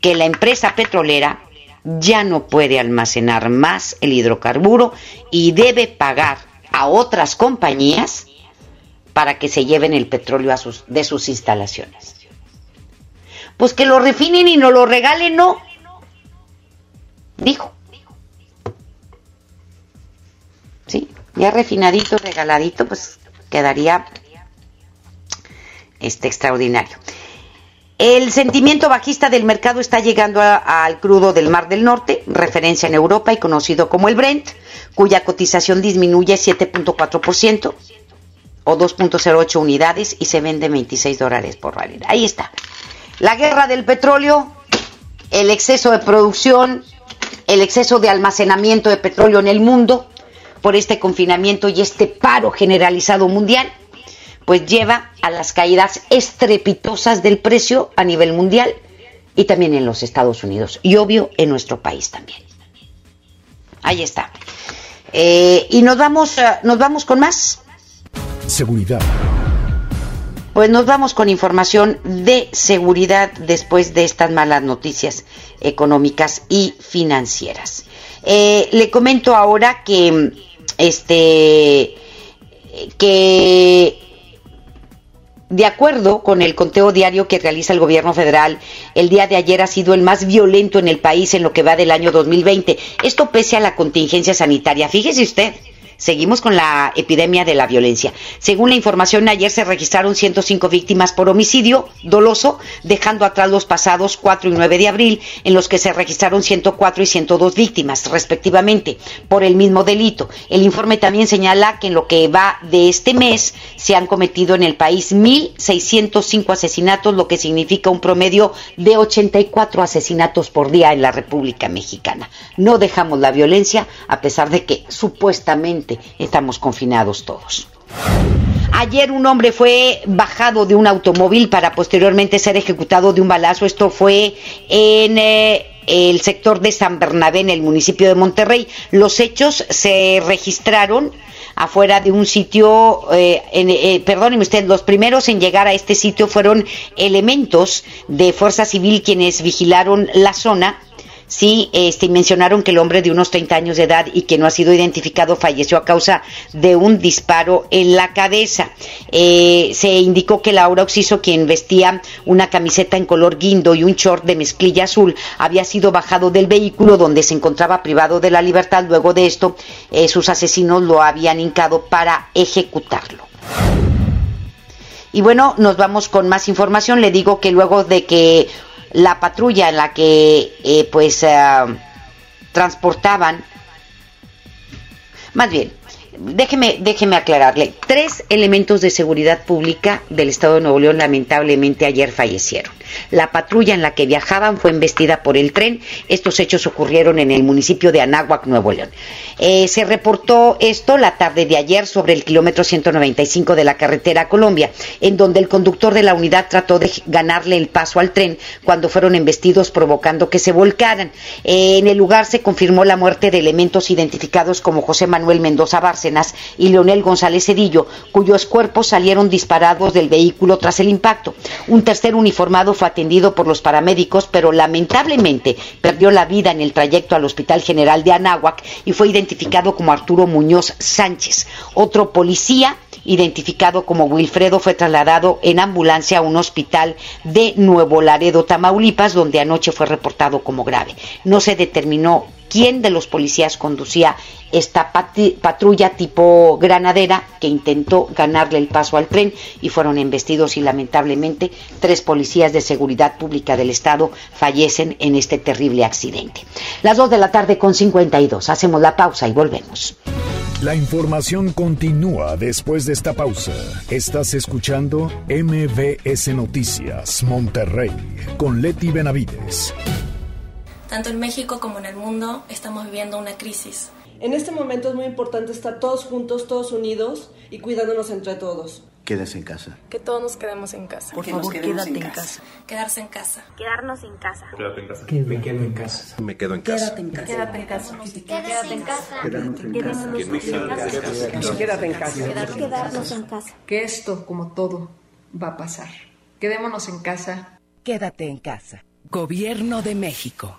que la empresa petrolera ya no puede almacenar más el hidrocarburo y debe pagar a otras compañías para que se lleven el petróleo a sus, de sus instalaciones. Pues que lo refinen y no lo regalen, no. Dijo. Sí, ya refinadito, regaladito, pues quedaría este extraordinario. El sentimiento bajista del mercado está llegando al crudo del Mar del Norte, referencia en Europa y conocido como el Brent, cuya cotización disminuye 7.4% o 2.08 unidades y se vende 26 dólares por barril. Ahí está. La guerra del petróleo, el exceso de producción, el exceso de almacenamiento de petróleo en el mundo, por este confinamiento y este paro generalizado mundial, pues lleva a las caídas estrepitosas del precio a nivel mundial y también en los Estados Unidos y obvio en nuestro país también. Ahí está. Eh, y nos vamos, eh, nos vamos con más. Seguridad. Pues nos vamos con información de seguridad después de estas malas noticias económicas y financieras. Eh, le comento ahora que este que de acuerdo con el conteo diario que realiza el gobierno federal, el día de ayer ha sido el más violento en el país en lo que va del año 2020. Esto pese a la contingencia sanitaria. Fíjese usted, Seguimos con la epidemia de la violencia. Según la información, ayer se registraron 105 víctimas por homicidio doloso, dejando atrás los pasados 4 y 9 de abril, en los que se registraron 104 y 102 víctimas, respectivamente, por el mismo delito. El informe también señala que en lo que va de este mes se han cometido en el país 1.605 asesinatos, lo que significa un promedio de 84 asesinatos por día en la República Mexicana. No dejamos la violencia, a pesar de que supuestamente estamos confinados todos. Ayer un hombre fue bajado de un automóvil para posteriormente ser ejecutado de un balazo. Esto fue en eh, el sector de San Bernabé, en el municipio de Monterrey. Los hechos se registraron afuera de un sitio, eh, eh, perdónenme usted, los primeros en llegar a este sitio fueron elementos de Fuerza Civil quienes vigilaron la zona sí este, mencionaron que el hombre de unos 30 años de edad y que no ha sido identificado falleció a causa de un disparo en la cabeza. Eh, se indicó que Laura Oxiso, quien vestía una camiseta en color guindo y un short de mezclilla azul, había sido bajado del vehículo donde se encontraba privado de la libertad. Luego de esto, eh, sus asesinos lo habían hincado para ejecutarlo. Y bueno, nos vamos con más información. Le digo que luego de que la patrulla en la que eh, pues eh, transportaban, más bien, déjeme, déjeme aclararle, tres elementos de seguridad pública del Estado de Nuevo León lamentablemente ayer fallecieron. La patrulla en la que viajaban fue embestida por el tren. Estos hechos ocurrieron en el municipio de Anáhuac, Nuevo León. Eh, se reportó esto la tarde de ayer sobre el kilómetro 195 de la carretera Colombia, en donde el conductor de la unidad trató de ganarle el paso al tren cuando fueron embestidos provocando que se volcaran. Eh, en el lugar se confirmó la muerte de elementos identificados como José Manuel Mendoza Y Leonel González Cedillo, cuyos cuerpos salieron disparados del vehículo tras el impacto. Un tercer uniformado fue atendido por los paramédicos, pero lamentablemente perdió la vida en el trayecto al Hospital General de Anáhuac y fue identificado como Arturo Muñoz Sánchez. Otro policía identificado como Wilfredo, fue trasladado en ambulancia a un hospital de Nuevo Laredo, Tamaulipas, donde anoche fue reportado como grave. No se determinó quién de los policías conducía esta patrulla tipo granadera que intentó ganarle el paso al tren y fueron embestidos y lamentablemente tres policías de seguridad pública del estado fallecen en este terrible accidente. Las dos de la tarde con 52. Hacemos la pausa y volvemos. La información continúa después de esta pausa. Estás escuchando MBS Noticias Monterrey con Leti Benavides. Tanto en México como en el mundo estamos viviendo una crisis. En este momento es muy importante estar todos juntos, todos unidos y cuidándonos entre todos. Quédese en casa. Que todos nos quedemos en casa. Por favor, quédate en casa. Quedarse en casa. Quedarnos en casa. Quédate en casa. Me quedo en casa. Me quedo en casa. Quédate en casa. Quédate en casa. Quédate en casa. Quédate en casa. Quédate en casa. Quedarnos en casa. Que esto, como todo, va a pasar. Quedémonos en casa. Quédate en casa. Gobierno de México.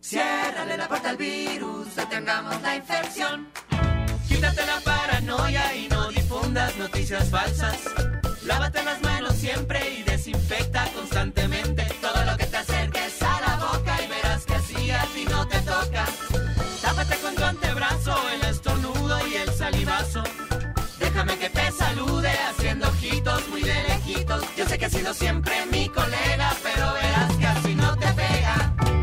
Ciérrale la puerta al virus, detengamos la infección. Quítate la paranoia y no difundas noticias falsas. Lávate las manos siempre y desinfecta constantemente todo lo que te acerques a la boca y verás que así a no te toca. Tápate con tu antebrazo, el estornudo y el salivazo. Déjame que te salude haciendo ojitos muy de lejitos. Yo sé que has sido siempre mi colega, pero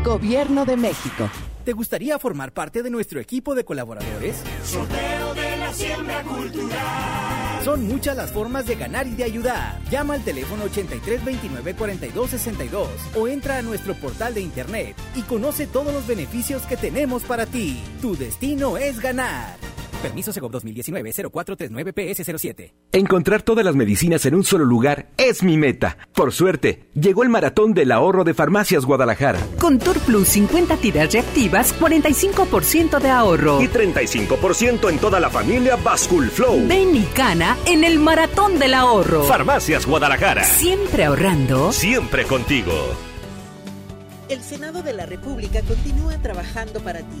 Gobierno de México. ¿Te gustaría formar parte de nuestro equipo de colaboradores? Sorteo de la siembra cultural. Son muchas las formas de ganar y de ayudar. Llama al teléfono 83 29 42 62 o entra a nuestro portal de internet y conoce todos los beneficios que tenemos para ti. Tu destino es ganar. Permiso Segov 2019-0439-PS07. Encontrar todas las medicinas en un solo lugar es mi meta. Por suerte, llegó el maratón del ahorro de Farmacias Guadalajara. Con Tour Plus 50 tiras reactivas, 45% de ahorro. Y 35% en toda la familia Bascul Flow. Ven y cana en el maratón del ahorro. Farmacias Guadalajara. Siempre ahorrando. Siempre contigo. El Senado de la República continúa trabajando para ti.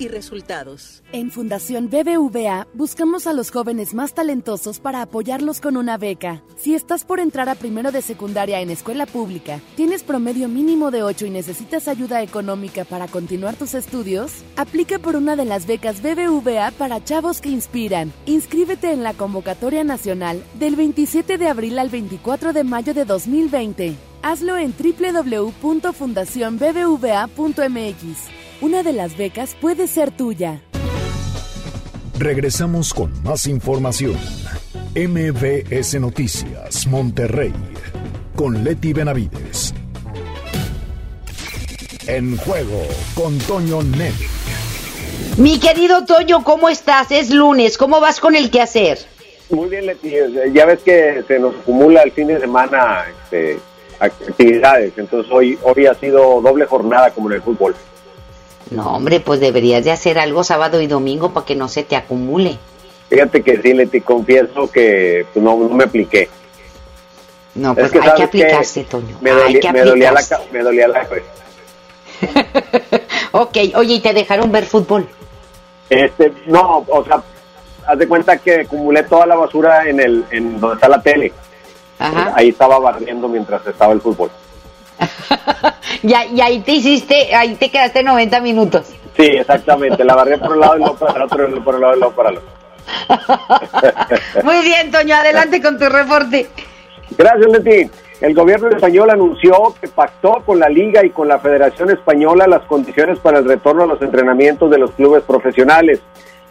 y resultados. En Fundación BBVA buscamos a los jóvenes más talentosos para apoyarlos con una beca. Si estás por entrar a primero de secundaria en escuela pública, tienes promedio mínimo de 8 y necesitas ayuda económica para continuar tus estudios, aplica por una de las becas BBVA para chavos que inspiran. Inscríbete en la convocatoria nacional del 27 de abril al 24 de mayo de 2020. Hazlo en www.fundacionbbva.mx. Una de las becas puede ser tuya. Regresamos con más información. MBS Noticias, Monterrey, con Leti Benavides. En juego con Toño Net. Mi querido Toño, ¿cómo estás? Es lunes, ¿cómo vas con el quehacer? Muy bien, Leti. Ya ves que se nos acumula el fin de semana este, actividades, entonces hoy, hoy ha sido doble jornada como en el fútbol. No, hombre, pues deberías de hacer algo sábado y domingo para que no se te acumule. Fíjate que sí, Leti, confieso que pues, no, me apliqué. No, pues hay que aplicarse, Toño. Me, dolía la, me dolía la [laughs] ok, oye, ¿y te dejaron ver fútbol? Este, no, o sea, haz de cuenta que acumulé toda la basura en el en donde está la tele. Ajá. Ahí estaba barriendo mientras estaba el fútbol. [laughs] ya, y ahí te hiciste, ahí te quedaste 90 minutos. Sí, exactamente. La barré por un lado y luego por el otro, y por el lado y luego para el otro. [laughs] Muy bien, Toño, adelante con tu reporte. Gracias, Leti. El gobierno español anunció que pactó con la Liga y con la Federación Española las condiciones para el retorno a los entrenamientos de los clubes profesionales.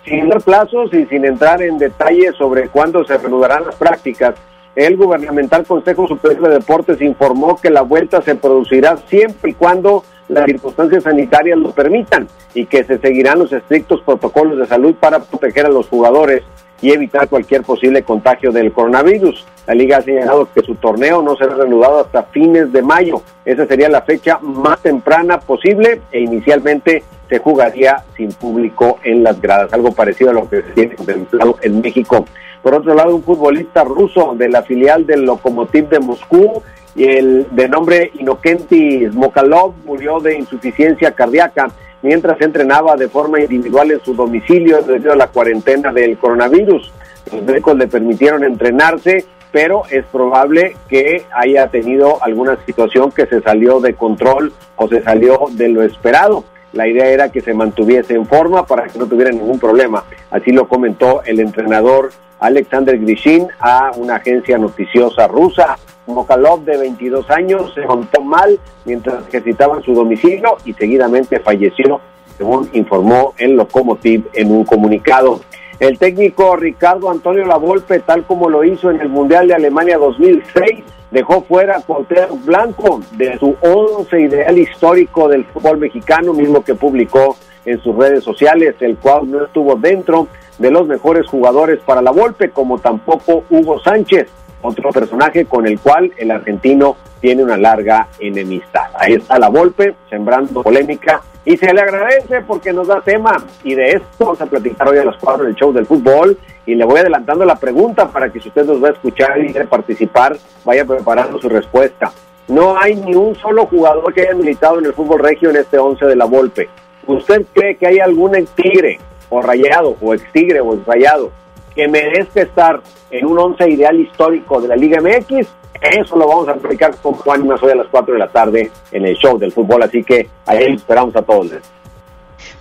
Sin dar plazos y sin entrar en detalles sobre cuándo se reanudarán las prácticas, el gubernamental Consejo Superior de Deportes informó que la vuelta se producirá siempre y cuando las circunstancias sanitarias lo permitan y que se seguirán los estrictos protocolos de salud para proteger a los jugadores y evitar cualquier posible contagio del coronavirus. La liga ha señalado que su torneo no será reanudado hasta fines de mayo. Esa sería la fecha más temprana posible e inicialmente se jugaría sin público en las gradas, algo parecido a lo que se tiene contemplado en México. Por otro lado, un futbolista ruso de la filial del Lokomotiv de Moscú y el de nombre Inokentis Mokalov murió de insuficiencia cardíaca mientras entrenaba de forma individual en su domicilio debido a la cuarentena del coronavirus. Los médicos le permitieron entrenarse, pero es probable que haya tenido alguna situación que se salió de control o se salió de lo esperado. La idea era que se mantuviese en forma para que no tuviera ningún problema. Así lo comentó el entrenador Alexander Grishin a una agencia noticiosa rusa. Mokalov, de 22 años, se montó mal mientras ejercitaba en su domicilio y seguidamente falleció, según informó el Lokomotiv en un comunicado. El técnico Ricardo Antonio Lavolpe, tal como lo hizo en el Mundial de Alemania 2006, dejó fuera a Cuauhtémoc Blanco de su once ideal histórico del fútbol mexicano, mismo que publicó en sus redes sociales, el cual no estuvo dentro de los mejores jugadores para la Volpe, como tampoco Hugo Sánchez, otro personaje con el cual el argentino tiene una larga enemistad. Ahí está la Volpe, sembrando polémica, y se le agradece porque nos da tema, y de esto vamos a platicar hoy a las cuatro del show del fútbol, y le voy adelantando la pregunta para que si usted nos va a escuchar y quiere participar, vaya preparando su respuesta. No hay ni un solo jugador que haya militado en el fútbol regio en este once de la Volpe. ¿Usted cree que hay algún tigre o rayado, o ex tigre o ex rayado, que merezca estar en un once ideal histórico de la Liga MX, eso lo vamos a explicar con Juan más hoy a las 4 de la tarde en el show del fútbol, así que ahí esperamos a todos.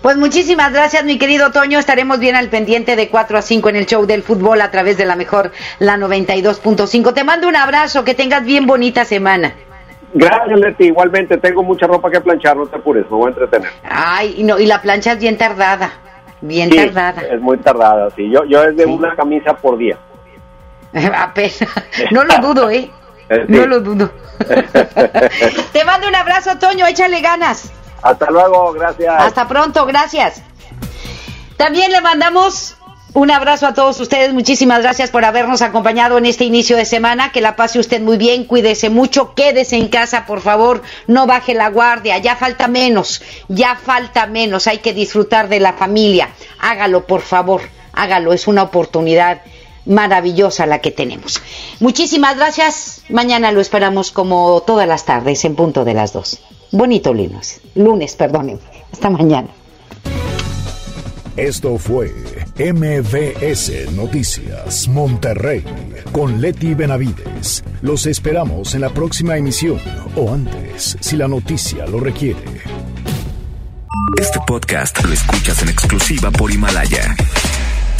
Pues muchísimas gracias, mi querido Toño. Estaremos bien al pendiente de 4 a 5 en el show del fútbol a través de la mejor, la 92.5. Te mando un abrazo, que tengas bien bonita semana. Gracias, Leti. Igualmente, tengo mucha ropa que planchar, no te apures, me voy a entretener. Ay, no, y la plancha es bien tardada. Bien tardada. Es muy tardada, sí. Yo, yo es de una camisa por día. [laughs] Apenas. No lo dudo, ¿eh? ¿Eh? No lo dudo. [laughs] Te mando un abrazo, Toño. Échale ganas. Hasta luego, gracias. Hasta pronto, gracias. También le mandamos un abrazo a todos ustedes, muchísimas gracias por habernos acompañado en este inicio de semana, que la pase usted muy bien, cuídese mucho, quédese en casa, por favor, no baje la guardia, ya falta menos, ya falta menos, hay que disfrutar de la familia, hágalo por favor, hágalo, es una oportunidad maravillosa la que tenemos. Muchísimas gracias, mañana lo esperamos como todas las tardes en punto de las dos. Bonito lunes. Lunes, perdónenme. Hasta mañana. Esto fue MVS Noticias Monterrey con Leti Benavides. Los esperamos en la próxima emisión o antes, si la noticia lo requiere. Este podcast lo escuchas en exclusiva por Himalaya.